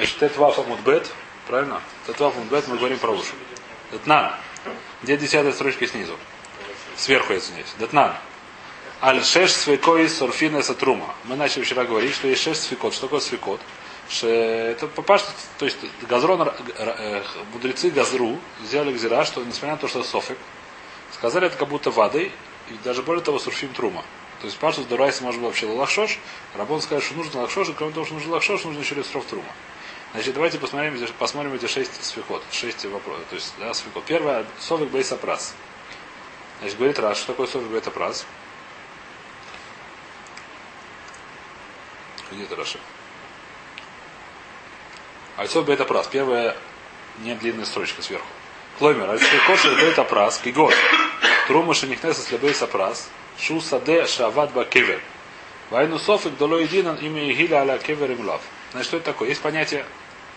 Значит, тетваф амудбет, правильно? Тетваф амудбет мы говорим про уши. Детнан. Где десятая строчка снизу? Сверху, я извиняюсь. Детнан. Аль шеш свекой сурфина сатрума. Мы начали вчера говорить, что есть шеш свекот. Что такое свекот? Это попаш, то есть газрон, э, мудрецы газру сделали гзира, что несмотря на то, что софик, сказали это как будто водой, и даже более того, сурфим трума. То есть паштус дурайса может быть вообще лахшош. Рабон сказал, что нужно лахшош, и кроме того, что нужно лахшош, нужно еще лесров трума. Значит, давайте посмотрим, посмотрим эти шесть свихот, шесть вопросов. То есть, да, свихот. Первое, совик бейсапрас. Значит, говорит раз, что такое совик бейсапрас? Где это Раши? Альцов бейта прас. Первая не длинная строчка сверху. Клоймер. Альцов кошер бейта прас. Кигот. Трума шенихнеса слебейса прас. Шу саде шават ба кевер. Вайну софик доло единан имя Игиля аля кевер им лав. Значит, что это такое? Есть понятие,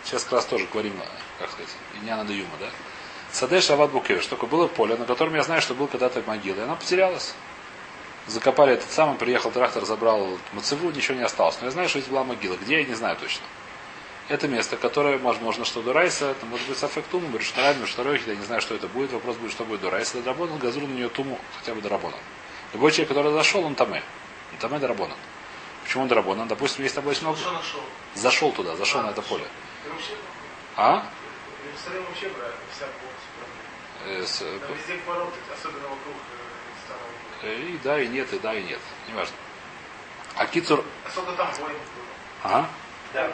сейчас как раз тоже говорим, как сказать, не надо юма, да? Саде шават букевер. Что такое? Было поле, на котором я знаю, что был когда-то могила. И она потерялась. Закопали этот самый, приехал трактор, забрал мацеву, ничего не осталось. Но я знаю, что здесь была могила. Где, я не знаю точно. Это место, которое, возможно, что Дурайса, это может быть Сафектуму, говорит, что Райм, что я не знаю, что это будет. Вопрос будет, что будет Дурайса. Дорабонан, газру на нее туму, хотя бы Дорабонан. Любой человек, который зашел, он таме. Он таме Дорабонан. Почему Дорабонан? Допустим, есть тобой много. Зашел туда, зашел на это поле. А? Э, с, э, э, и да, и нет, и да, и нет. Неважно. А Кицур... А сколько там воин А? Да,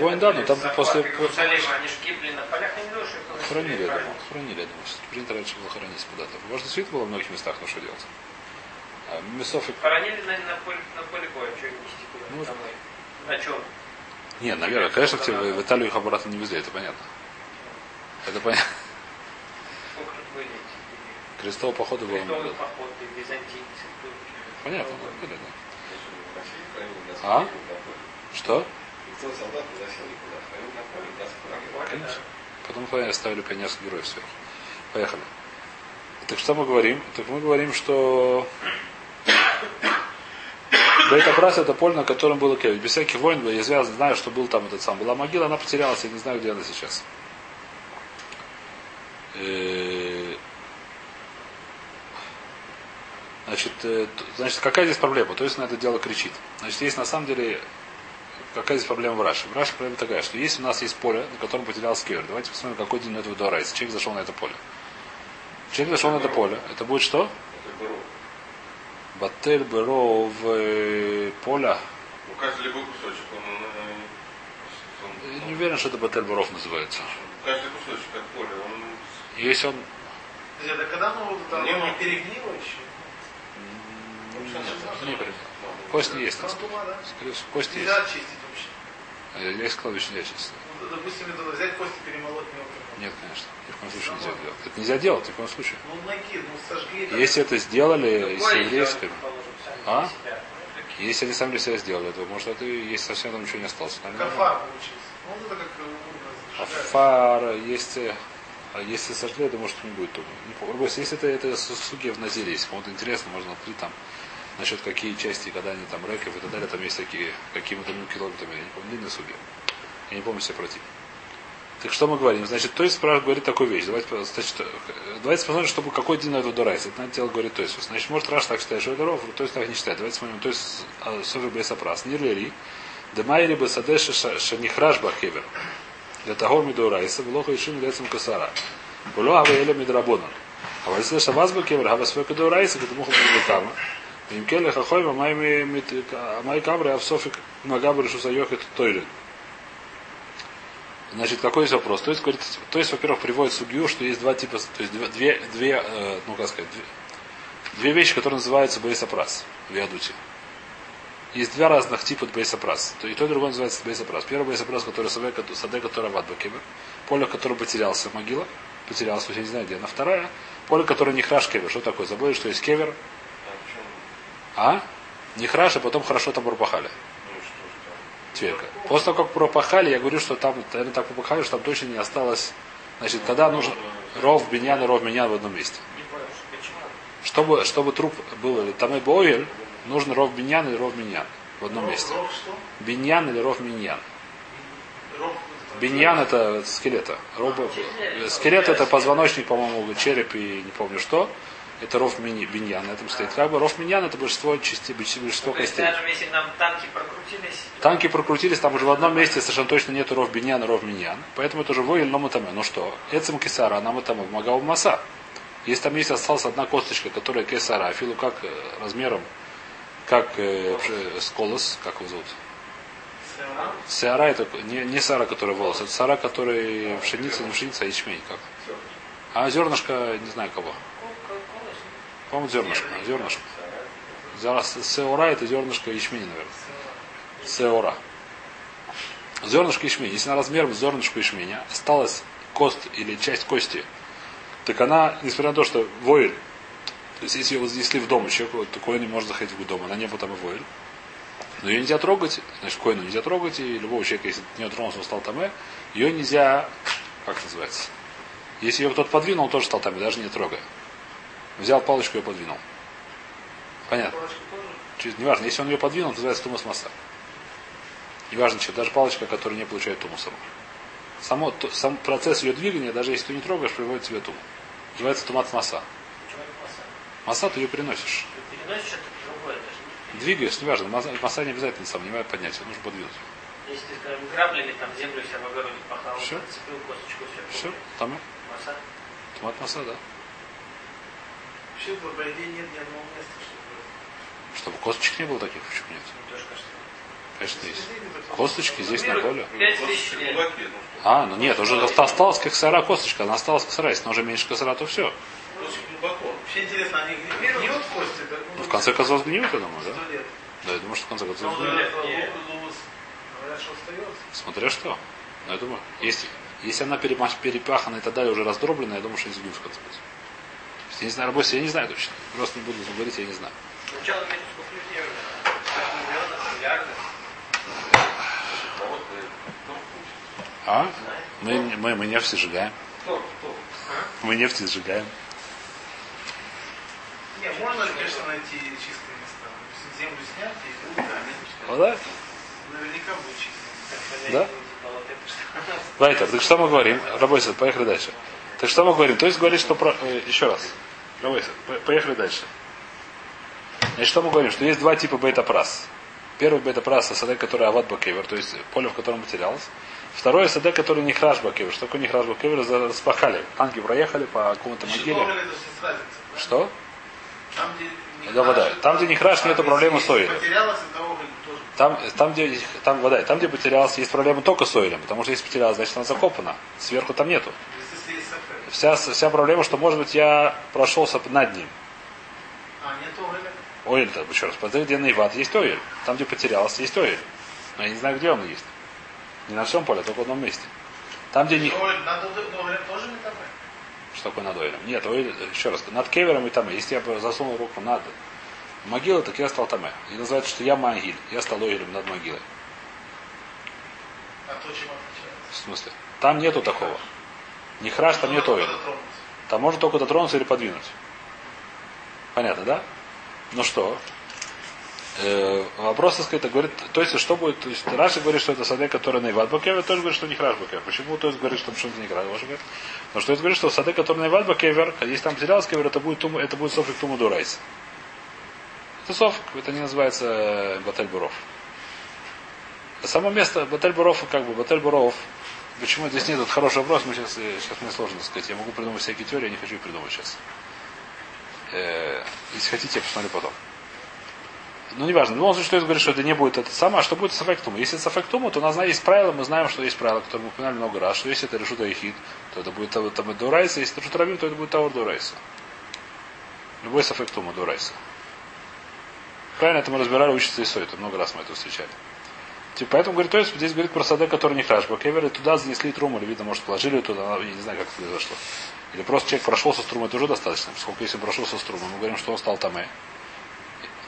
Воин, да, но там после... Они же гибли на полях, не думаю, что Хранили, я думаю. Хранили, я думаю. Принято раньше было хранить куда-то. Может, свет было в многих местах, но что делать? А, мясов. Хоронили на, на поле, на поле боя, что нести куда ну, домой. На чем? Нет, наверное, конечно, в, в Италию их обратно не везли, это понятно. Это понятно. Были? Крестового похода было походы, византийцы. Понятно, да, да, да. А? Что? Конечно. Потом оставили пионерских героев сверху. Поехали. Так что мы говорим? Так мы говорим, что Бейтабрас это поле, на котором было кевич. Без всяких войн, я знаю, что был там этот сам. Была могила, она потерялась, я не знаю, где она сейчас. Э, значит, э, значит, какая здесь проблема? То есть на это дело кричит. Значит, есть на самом деле какая здесь проблема в Раше? В Раше проблема такая, что если у нас есть поле, на котором потерялся кевер, давайте посмотрим, какой день этого дуарайса. Человек зашел на это поле. Человек зашел на это поле. Это будет что? Батель Беро в э, поля. Ну, каждый любой кусочек, он, он, Я не уверен, что это Батель Баров называется. каждый кусочек, как поле, он... Если он... Это когда ну, там Не, не ну. перегнило еще? Нет, не прям. Кость не есть. кость есть. Нельзя очистить вообще. А Я из кладбища не честно. Ну, допустим, это взять кости перемолоть мелко. Нет, конечно. Ни в коем случае нельзя делать. Это нельзя делать, ни в коем случае. Ну, ну. Если это сделали с Горе еврейским, сделали, положим, сами А? если они сами для себя сделали, то может это и есть совсем там ничего не осталось. Кафар. Ну. Афар, если, если сожгли, то может не будет. Просто Если это, это суги в Назире, если кому-то интересно, можно открыть там насчет какие части, когда они там рэков и так далее, там есть такие, какими-то ну, километрами, я не помню, длинные суги. Я не помню себе против. Так что мы говорим? Значит, то есть говорит такую вещь. Давайте, значит, э, давайте посмотрим, чтобы какой на это дурайс. Это надо дело говорит то есть. Значит, может Раш так считает, что это ров, то есть так не считает. Давайте смотрим, то есть Софи Бейсапрас. Нирлери. Демайри бы садеши шанихраш бахевер. Для того мидурайса, влоха ишин лецем косара. Було ава еле мидрабонан. А если шабаз бахевер, хава свой кадурайса, где муху бахама. Им келе хахой, а май а в софик магабры шусайохет тойлен. Значит, какой есть вопрос? То есть, говорит, то есть, во-первых, приводит судью, что есть два типа, то есть две, две э, ну как сказать, две, две вещи, которые называются бейсапрас в Ядуте. Есть два разных типа бейсапрас. То и то, и другое называется бейсапрас. Первый бейсапрас, который саде, саде который в Адбакебе, поле, которое потерялся, могила, потерялся, я не знаю где. На вторая, поле, которое не храш кевер. Что такое? Забыли, что есть кевер, а? Не храш, а потом хорошо там пропахали. Тверка. После того, как пропахали, я говорю, что там, наверное, так пропахали, что там точно не осталось. Значит, когда нужен ров биньян и ров миньян в одном месте. Чтобы, чтобы труп был или там и бойль, нужен ров биньян или ров миньян в одном месте. Биньян или ров миньян. Биньян это скелета. Роба, скелет это позвоночник, по-моему, череп и не помню что. Это ров биньян на этом стоит. Как бы ров миньян это большинство частей, большинство костей. даже если нам танки прокрутились, Танки прокрутились, там уже в одном месте совершенно точно нету ров биньян ров миньян. Поэтому это уже войль, но матаме. Ну что, эцем кисара, а нам это магау маса. Если там есть осталась одна косточка, которая кесара, афилу как э, размером, как э, пш- сколос, как его зовут? Сеара это не, не сара, которая волос, это сара, который пшеница, не пшеница, а ячмень. Как? А зернышко, не знаю кого. По-моему, зернышко. Зернышко. Сеора это зернышко ячмени, наверное. Сеора. Зернышко ячмени. Если на размер зернышко ячменя осталась кость или часть кости, так она, несмотря на то, что войль, то есть если ее вознесли в дом, еще такое не может заходить в дом, она не там и войль. Но ее нельзя трогать, значит, коину нельзя трогать, и любого человека, если не тронулся, он стал таме, ее нельзя, как называется, если ее кто-то подвинул, он тоже стал таме, даже не трогая. Взял палочку и подвинул. Понятно. Через- Неважно, если он ее подвинул, называется тумус масса. Неважно, что даже палочка, которая не получает тумусом. Само, то- сам процесс ее двигания, даже если ты не трогаешь, приводит тебе туму. Называется тумат масса. масса? Ты ее переносишь. Ты переносишь другое даже. Двигаешь, неважно, масса, не обязательно сам, не поднять, ее нужно подвинуть. Если ты, скажем, граблями там землю себя в огороде пахал, Всё. зацепил косточку, все. Все, там Масса. тумат масса, да. Вообще, по идее, нет ни одного места, чтобы... Чтобы косточек не было таких, почему нет? Тоже кажется. Конечно, есть. Косточки здесь на поле. Ну что. А, ну нет, уже осталась как сара косточка, она осталась как сара. Если она уже меньше косара, то все. Вообще интересно, они гниют кости? Ну, в конце концов сгниют, я думаю, да? Да, я думаю, что в конце концов Ну, Нет, нет. остается. Смотря что. Но я думаю, если, если она перепахана и так далее уже раздроблена, я думаю, что не сгниют в конце концов. Я не знаю, работе, я не знаю точно. Просто не буду говорить, я не знаю. Сначала миллиардов. А э? А? Мы, мы, мы нефть сжигаем. Кто? Мы нефть сжигаем. Не, можно, конечно, найти чистые места. Землю снять и да, Ну да? наверняка будет чистые. Да? Вайтер, так что мы говорим? Рабойся, поехали дальше. Так что мы говорим? То есть говорит, что про... э, еще раз. Поехали дальше. Значит, что мы говорим? Что есть два типа бета-прас. Первый бета-прас саде, который ават бакевер, то есть поле, в котором потерялось. Второй саде, который не храш бакевер. Что такое не храш бакевер? Распахали. Танки проехали по какому-то могиле. Что? Там, где не Да, вода. Там, где не храш, нету проблемы с оилем. Потерялась, это уголь тоже. Там, там, где, там, вода, там, где потерялась, есть проблема только с оилем. Потому что если потерялась, значит она закопана. Сверху там нету. Вся, вся проблема, что, может быть, я прошелся над ним. А, нет так, еще раз, посмотри, где наиват есть оиль. Там, где потерялся, есть оиль. Но я не знаю, где он есть. Не на всем поле, только в одном месте. Там, где не... Тоже не там? Что такое над оилем? Нет, оиль, еще раз, над кевером и там. Если я бы засунул руку над могилой, так я стал таме. И называется, что я могиль. Я стал оилем над могилой. А то, чем отличается? В смысле? Там нету такого. Не храш, там нет. Дотронуться. Там можно только дотронуться или подвинуть. Понятно, да? Ну что? Э, вопрос, так сказать, говорит, то есть что будет, то есть Раши говорит, что это саде, который на Иват Бакевер, тоже говорит, что не храш Бакевер. Почему то есть говорит, что что-то не храш Бакевер? Потому что это говорит, что саде, который на Иват Бакевер, если там потерялся кевер, это будет, туму, это будет софик Туму Дурайс. Это софик, это не называется Батель Буров. Само место Батель Буров, как бы Батель Буров, Почему здесь нет? Это хороший вопрос. Мы сейчас, э, сейчас мне сложно сказать. Я могу придумать всякие теории, я не хочу их придумать сейчас. Э, если хотите, я посмотрю потом. Ну, неважно. В любом случае, что это говорит, что это не будет это самое, а что будет с аффектумом. Если это с аффектумом, то у нас есть правила, мы знаем, что есть правила, которые мы упоминали много раз, что если это решута ехид, то это будет там, там дурайса, если это решута равим, то это будет таур дурайса. Любой с аффектума дурайса. Правильно, это мы разбирали, учится Исой, это много раз мы это встречали. Типа, поэтому говорит, то есть здесь говорит про саде, который не храш. Бакевер, и туда занесли труму, или видно, может, положили туда, я не знаю, как это произошло. Или просто человек прошелся с трумой, это уже достаточно. Поскольку если он прошелся с трумой, мы говорим, что он стал таме,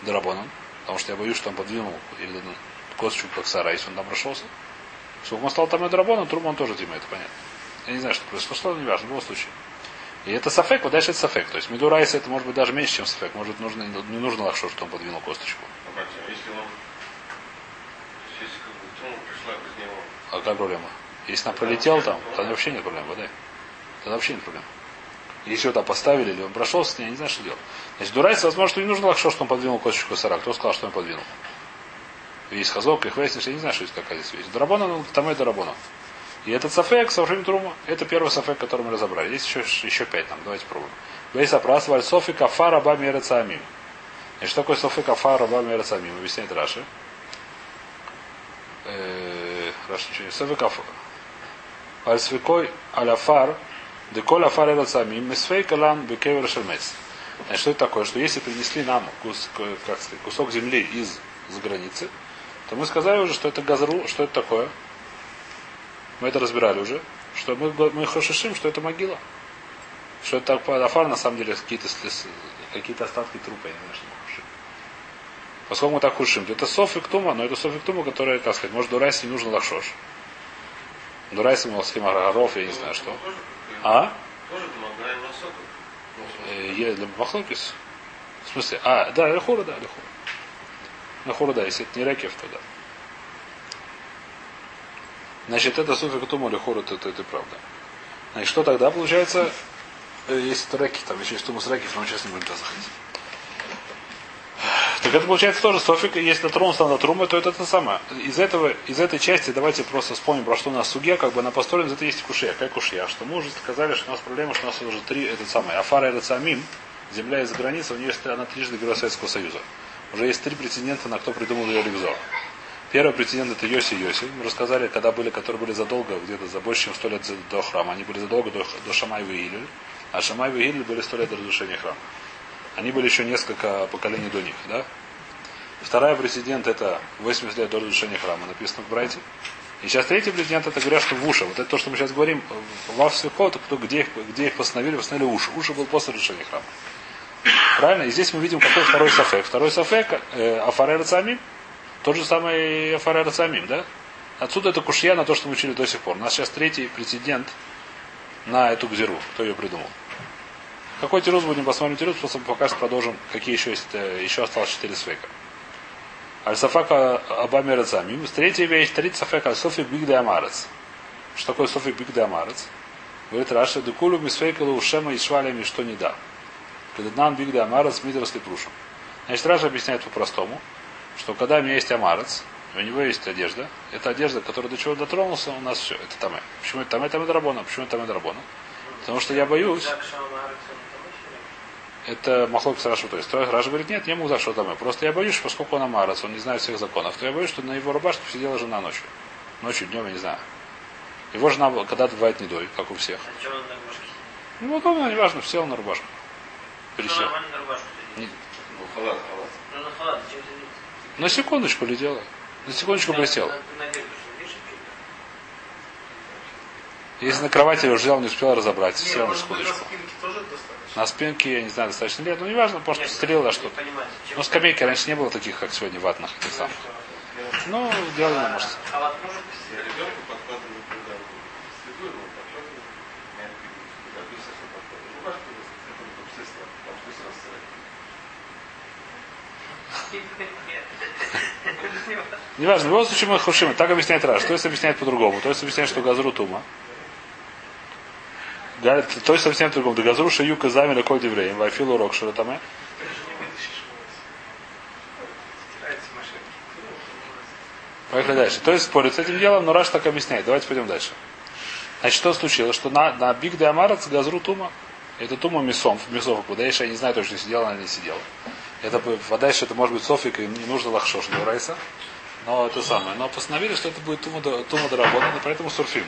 дарабоном, потому что я боюсь, что он подвинул или косточку как сара, если он там прошелся. Сколько он стал таме дарабоном, труму он тоже тима, это понятно. Я не знаю, что произошло, не важно, в любом случае. И это сафек, вот дальше это сафек. То есть медурайса это может быть даже меньше, чем сафек. Может нужно, не нужно лахшо, что он подвинул косточку. Ну как, если он... Если как бы трума пришла без него, А какая проблема? Если она пролетела там, тогда вообще нет проблем, вода. Тогда вообще нет проблем. Если его там поставили, или он прошел с ней, я не знаю, что делать. Значит, дурайс, возможно, что не нужно лакшо, что он подвинул косточку косара. Кто сказал, что он подвинул? Есть хазок, их выяснишь, я не знаю, что это какая здесь вещь. Дарабона, ну, там это дарабона. И этот сафек, Сафрим Трума, это первый сафек, который мы разобрали. Есть еще, еще пять там, давайте попробуем. Бейс Апрас, Валь Софи Кафара Бами Эрецамим. Значит, что такое Софи Кафара Бами Эрецамим? Объясняет Раши. Э, Раши ничего не. Софи Кафара. Аль свекой аляфар, деколь афар эрацамим, месфей калан бекевер шермец. Значит, что это такое? Что если принесли нам кус, как сказать, кусок земли из за границы, то мы сказали уже, что это газру, что это такое. Мы это разбирали уже, что мы, мы хошишим, что это могила. Что это афар на самом деле какие-то какие остатки трупа, я не знаю, что. Поскольку мы так хушим, то это софик тума, но это софик тума, которая, как сказать, может дурайс не нужно лахшош. Дурайс ему схема горов, я не знаю что. А? Масоку. Э, для Махлокис. В смысле? А, да, Лехура, да, Лехура. Лехура, да, если это не Рекев, то да. Значит, это суфик тума Лехура, это, это, это правда. Значит, что тогда получается, э, если это Реки, там еще есть тумус Рекев, но мы сейчас не будем туда заходить. Так это получается тоже софик, если дотронулся на трумы, то это то самое. Из этого, из этой части давайте просто вспомним, про что у нас суге, как бы она построена, из этого есть кушья. Какая кушья? Что мы уже сказали, что у нас проблема, что у нас уже три, этот самый, Афара и Самим, земля из-за границы, у нее есть, она трижды герой Советского Союза. Уже есть три претендента, на кто придумал ее Ригзор. Первый претендент это Йоси Йоси. Мы рассказали, когда были, которые были задолго, где-то за больше, чем сто лет до храма. Они были задолго до, до Шамаева и Гилель. А Шамаева и Гилель были сто лет до разрушения храма. Они были еще несколько поколений до них, да? Вторая президент это 80 лет до разрушения храма, написано в Брайте. И сейчас третий президент это говорят, что в уши. Вот это то, что мы сейчас говорим, во Всехот, кто, где, их, где их постановили, постановили уши. Уши был после разрушения храма. Правильно? И здесь мы видим, какой второй сафек. Второй сафек, э, Афарер Самим, тот же самый Афарер Самим, да? Отсюда это кушья на то, что мы учили до сих пор. У нас сейчас третий президент на эту гзиру. Кто ее придумал? Какой тирус будем посмотрим тирус, просто пока продолжим, какие еще есть, э, еще осталось четыре свека. Аль-Сафака Абамер Замим. Третья вещь, третий Сафак Аль-Софи Биг де Амарец. Что такое Софи Биг де Амарец? Говорит Раша, Декулу Мисфейкалу Ушема и Швалями что не да. Преднан Биг де Амарец Мидрос Лепрушем. Значит, Раша объясняет по-простому, что когда у меня есть Амарец, у него есть одежда, это одежда, которая до чего дотронулся, у нас все, это там. Почему это там, это Рабона? Почему это там, это Рабона? Потому что я боюсь, это Махлок с Рашу. То есть Раша говорит, нет, не могу что там. Просто я боюсь, поскольку он Амарец, он не знает всех законов, то я боюсь, что на его рубашке сидела жена ночью. Ночью, днем, я не знаю. Его жена, когда бывает недой, как у всех. А чем он на рубашке? Ну, вот он, неважно, сел на рубашку. Пересел. на рубашку. Не- Ну, халат, халат. Ну, на халат? На секундочку летела. На секундочку присел. Если на кровати его взял, не успел разобрать, сел на секундочку. На спинке, я не знаю, достаточно лет, ну неважно, Нет, стрела что-то. зачем Ну, скамейки раньше не было таких, как сегодня, ватных. этих самых. Ну, может. Может что сразу сырать. Неважно, в любом случае мы хушим. Так объясняет Раш. То есть объясняет по-другому. То есть объясняет, что газру тума. Говорит, То есть объясняет по-другому. Да газру шаюка замеля коль девреем. Вайфилу рок машинки. Поехали дальше. То есть спорит с этим делом, но Раш так объясняет. Давайте пойдем дальше. Значит, что случилось? Что на, на Биг де Амарац газру тума. Это тума мясом, мясов. Куда я не знаю точно, сидела она или не сидела. Это еще это может быть софик, и не нужно лахшош для райса. Но это самое. Но постановили, что это будет тума, тума доработана, поэтому сурфим.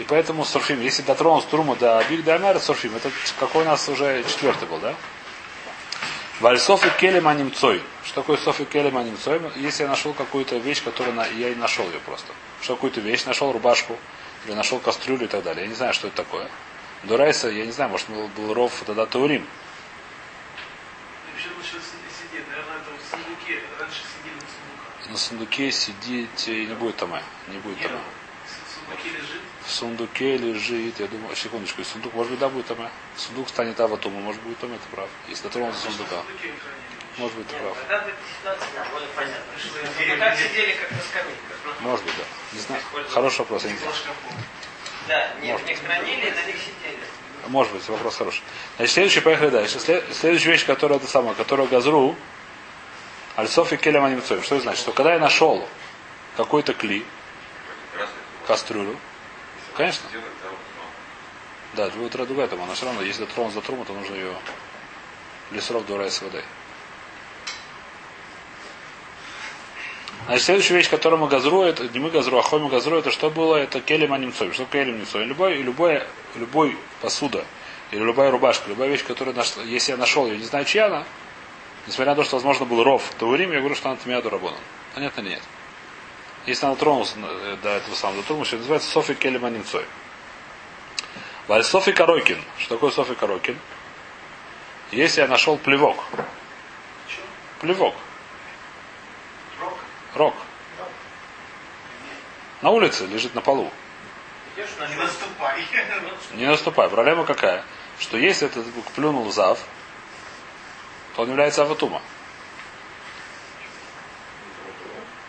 И поэтому сурфим. Если дотронулся тума до Биг де Амарац, сурфим. Это какой у нас уже четвертый был, да? Вальсоф и келема немцой. Что такое соф и келема немцой? Если я нашел какую-то вещь, которую на... я и нашел ее просто. Что какую-то вещь, нашел рубашку, или нашел кастрюлю и так далее. Я не знаю, что это такое. Дурайса, я не знаю, может был, был ров тогда Таурим. На сундуке сидеть и не будет там. Не будет там. В сундуке лежит. Я думаю, секундочку, сундук, может быть, да, будет там. Сундук станет аватума, может быть, там это прав. Если дотронулся сундука. Может быть, ты прав. Ну, Может быть, да. Не знаю. Хороший вопрос. я не знаю. Да, нет, Может. не хранили, на них сидели. Может быть, вопрос хороший. Значит, следующий, поехали дальше. След- Следующая вещь, которая это самое, которая газру, альсофи келем анимцоем. Что это значит? Что когда я нашел какой-то Красный. Кастрюлю, конечно, да, это будет другая тема, но все равно, если тронут за труму, то нужно ее лесров дурай с водой. Значит, следующая вещь, которую мы газру, это не мы газру, а хоми газру, это что было? Это келем анимцой. Что келем анимцой? Любой, любой, любой посуда или любая рубашка, любая вещь, которую нашла, если я нашел ее, не знаю, чья она, несмотря на то, что, возможно, был ров Таурим, я говорю, что она Тмиаду Рабонан. Понятно или нет? Если она тронулась э, до этого самого дотронулась, это называется Софи Келем Анимцой. Валь Софи Корокин. Что такое Софи Корокин? Если я нашел плевок. Плевок. Рок. На улице лежит на полу. Не наступай. Не наступай. Проблема какая? Что если этот плюнул зав, то он является аватума.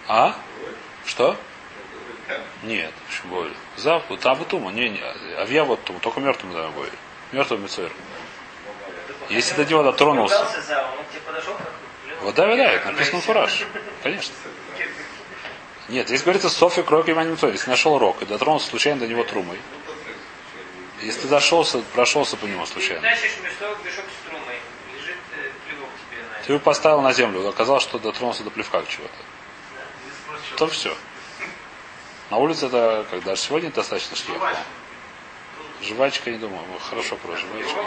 А? Что? Нет, боль? Зав, вот аватума, не, не, авья вот тума, только мертвым даем боль. Мертвым мецойр. Если до него дотронулся. К да, да, это написано фураж. Конечно. Нет, здесь говорится Софи Крок и Манимцой. Если нашел рок и дотронулся случайно до него трумой. Если ты дошелся, прошелся по нему случайно. Ты его поставил на землю, оказалось, что дотронулся до плевка чего-то. То все. На улице это, как даже сегодня достаточно шлем. Жвачка, не думаю, хорошо про жвачку.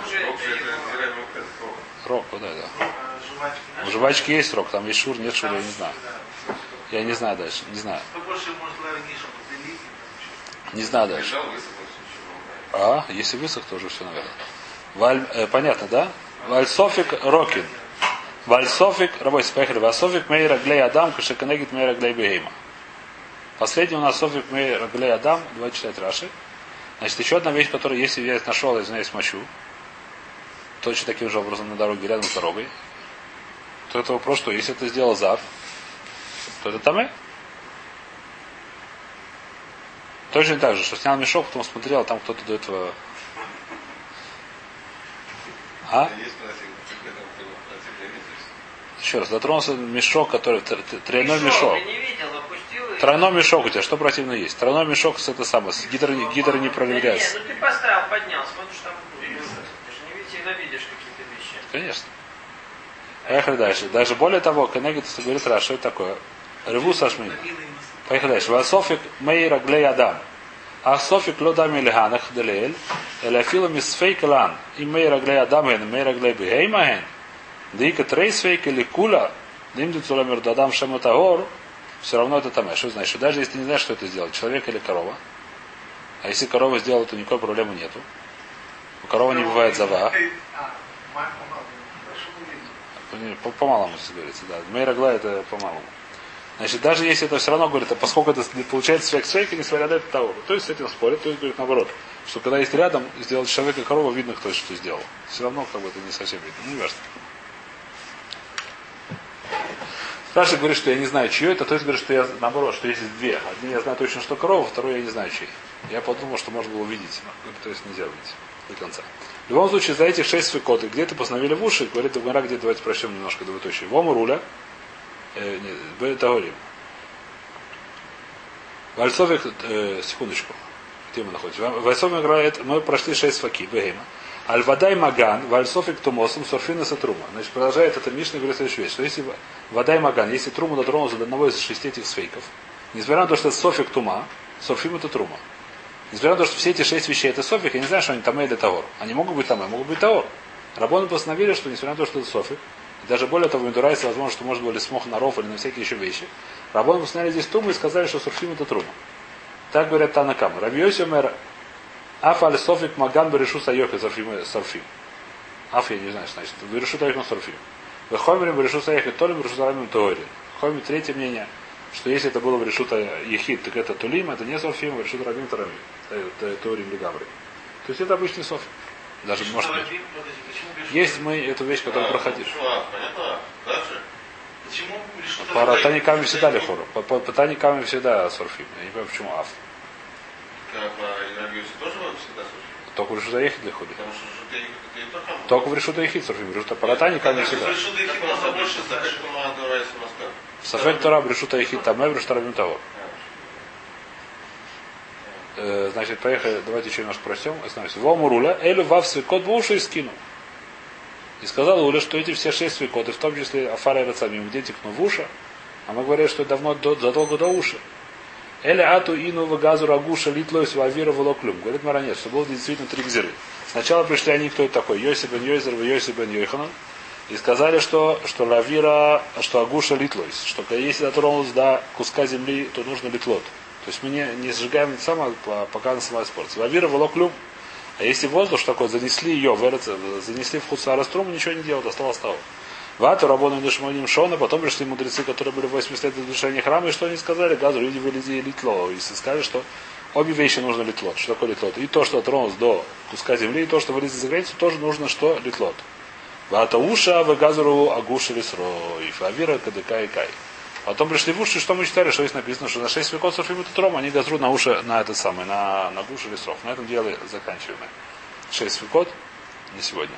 Рок, да, да. У жвачки есть рок, там есть шур, нет шура, я не знаю. Я не знаю дальше, не знаю. Не знаю дальше. А, если высох, то уже все, наверное. Валь, э, понятно, да? Вальсофик Рокин. Вальсофик, рабочий, поехали. Вальсофик Мейра Глей Адам, Кашеканегит Мейра Глей Бегейма. Последний у нас Софик Мейра Глей Адам, давайте читать Раши. Значит, еще одна вещь, которую, если я нашел, я извиняюсь, мочу, точно таким же образом на дороге, рядом с дорогой, то это вопрос, что если ты сделал зав, то это тамэ. Точно так же, что снял мешок, потом смотрел, а там кто-то до этого... А? Это. Еще раз, дотронулся мешок, который... тр- тр- Тройной Пришел, мешок. Ты не видел, опустил и... Тройной мешок у тебя, что противно есть? Тройной мешок с это самое, с гидро, гидро не Да проверяется. нет, ну ты поставил, поднял, смотришь там. Всегда видишь какие-то вещи. Конечно. Поехали дальше. Даже более того, Кенегит говорит, раз, что это такое? Реву сашмин. Поехали дальше. Васофик мейра глей адам. А софик лодам или ханах делель. Или афила мисфейк лан. И мейра глей адам ген, мейра глей бигейма ген. Дика трейс фейк или кула. Дим дицуламер дадам шематагор. Все равно это там. Что значит? Даже если ты не знаешь, что это сделать, человек или корова. А если корова сделала, то никакой проблемы нету. У коровы не бывает зава. Не, По- По-малому здесь говорится, да. Мейрагла это по-малому. Значит, даже если это все равно говорит, а поскольку это получается фейк фейка, несмотря на это того. То есть с этим спорят, то есть говорит наоборот. Что когда есть рядом, сделать человека корову, видно, кто что сделал. Все равно как бы это не совсем видно. Ну, не важно. Спрашивает, говорит, что я не знаю, чье это, то есть говорит, что я наоборот, что есть две. Один я знаю точно, что корова, второй я не знаю, чей. Я подумал, что можно было увидеть. То есть нельзя увидеть до конца. В любом случае, за этих шесть свекоты, где-то постановили в уши, говорит Гмара, где давайте прочтем немножко двоеточие. Вому руля, э, нет. Вальцовик, э, секундочку, где мы находимся? Вальцовик играет, мы прошли шесть факи, Бегема. Альвадай Маган, Вальсофик Тумосом, Сурфина Сатрума. Значит, продолжает это Мишна, говорит следующую вещь, что если Вадай Маган, если Трума дотронулся до одного из шести этих сфейков, несмотря на то, что это Софик Тума, Сурфим это Трума. Несмотря на то, что все эти шесть вещей это Софик, я не знаю, что они там или Таор. Они могут быть там, а могут быть Таор. Рабоны постановили, что несмотря на то, что это Софик, даже более того, Мидурайса, возможно, что можно было смог на ров или на всякие еще вещи, Рабоны постановили здесь Туму и сказали, что Сурфим это Трума. Так говорят Танакам. Рабиоси мэр Аф аль софик маган берешу сайоха сорфим. сорфим. Аф я не знаю, что значит. Берешу сайоха сорфим. Вехомерим берешу сайоха толим берешу зарамим тоори. Хомер третье мнение, что если это было в решута ехид, так это тулим, это не сорфим, в решута рабим тарамим. Это тоорим легавры. То есть это обычный софик. Даже может быть. Есть мы эту вещь, которую проходили. Что По Ратани Каме всегда лихору. По, по, по Тани Каме всегда сорфим. Я не понимаю, почему аф. Как по Инагиусе Только в решута ехид лихури. Потому что ты ты и только в решута ехид сорфим. Решута по Ратани Каме всегда. Сафет Тора решута ехид там, в решута рабим того. Э, Значит, поехали, давайте еще немножко прочтем. Остановимся. Вому руля, элю вав свекот буши и скину. И сказал Уля, что эти все шесть свекоты, в том числе Афара и Рацамим, в уши, а мы говорили, что это давно до, задолго до уши. Эля ату ину газу рагуша литлоис вавира волоклюм. Говорит Маранец, что было действительно три гзиры. Сначала пришли они, кто это такой, Йосип бен Йозер, Йосип бен Йоханан, и сказали, что, что лавира, что агуша литлоис, что если дотронулся до куска земли, то нужно литлот. То есть мы не, не сжигаем это самое, по- пока она сама испортится. Лавира волоклюм. А если воздух такой, занесли ее, в Эрец- занесли в Хуцара струм, ничего не делают, осталось того. Вату Рабону Дешмоним Шона, потом пришли мудрецы, которые были 80 лет до разрушения храма, и что они сказали? Газу, люди вылези литло. И сказали, что обе вещи нужно литлот. Что такое литлот? И то, что тронулось до куска земли, и то, что вылезет за границу, тоже нужно что? Литлот. Вата уша, в газуру агуши лисрой, фавира кадыка и кай. Потом пришли в уши, что мы читали, что есть написано, что на 6 веков Софим и Тутром они газрут на уши, на этот самый, на, на гуши лесов. На этом деле заканчиваем. 6 веков, не сегодня.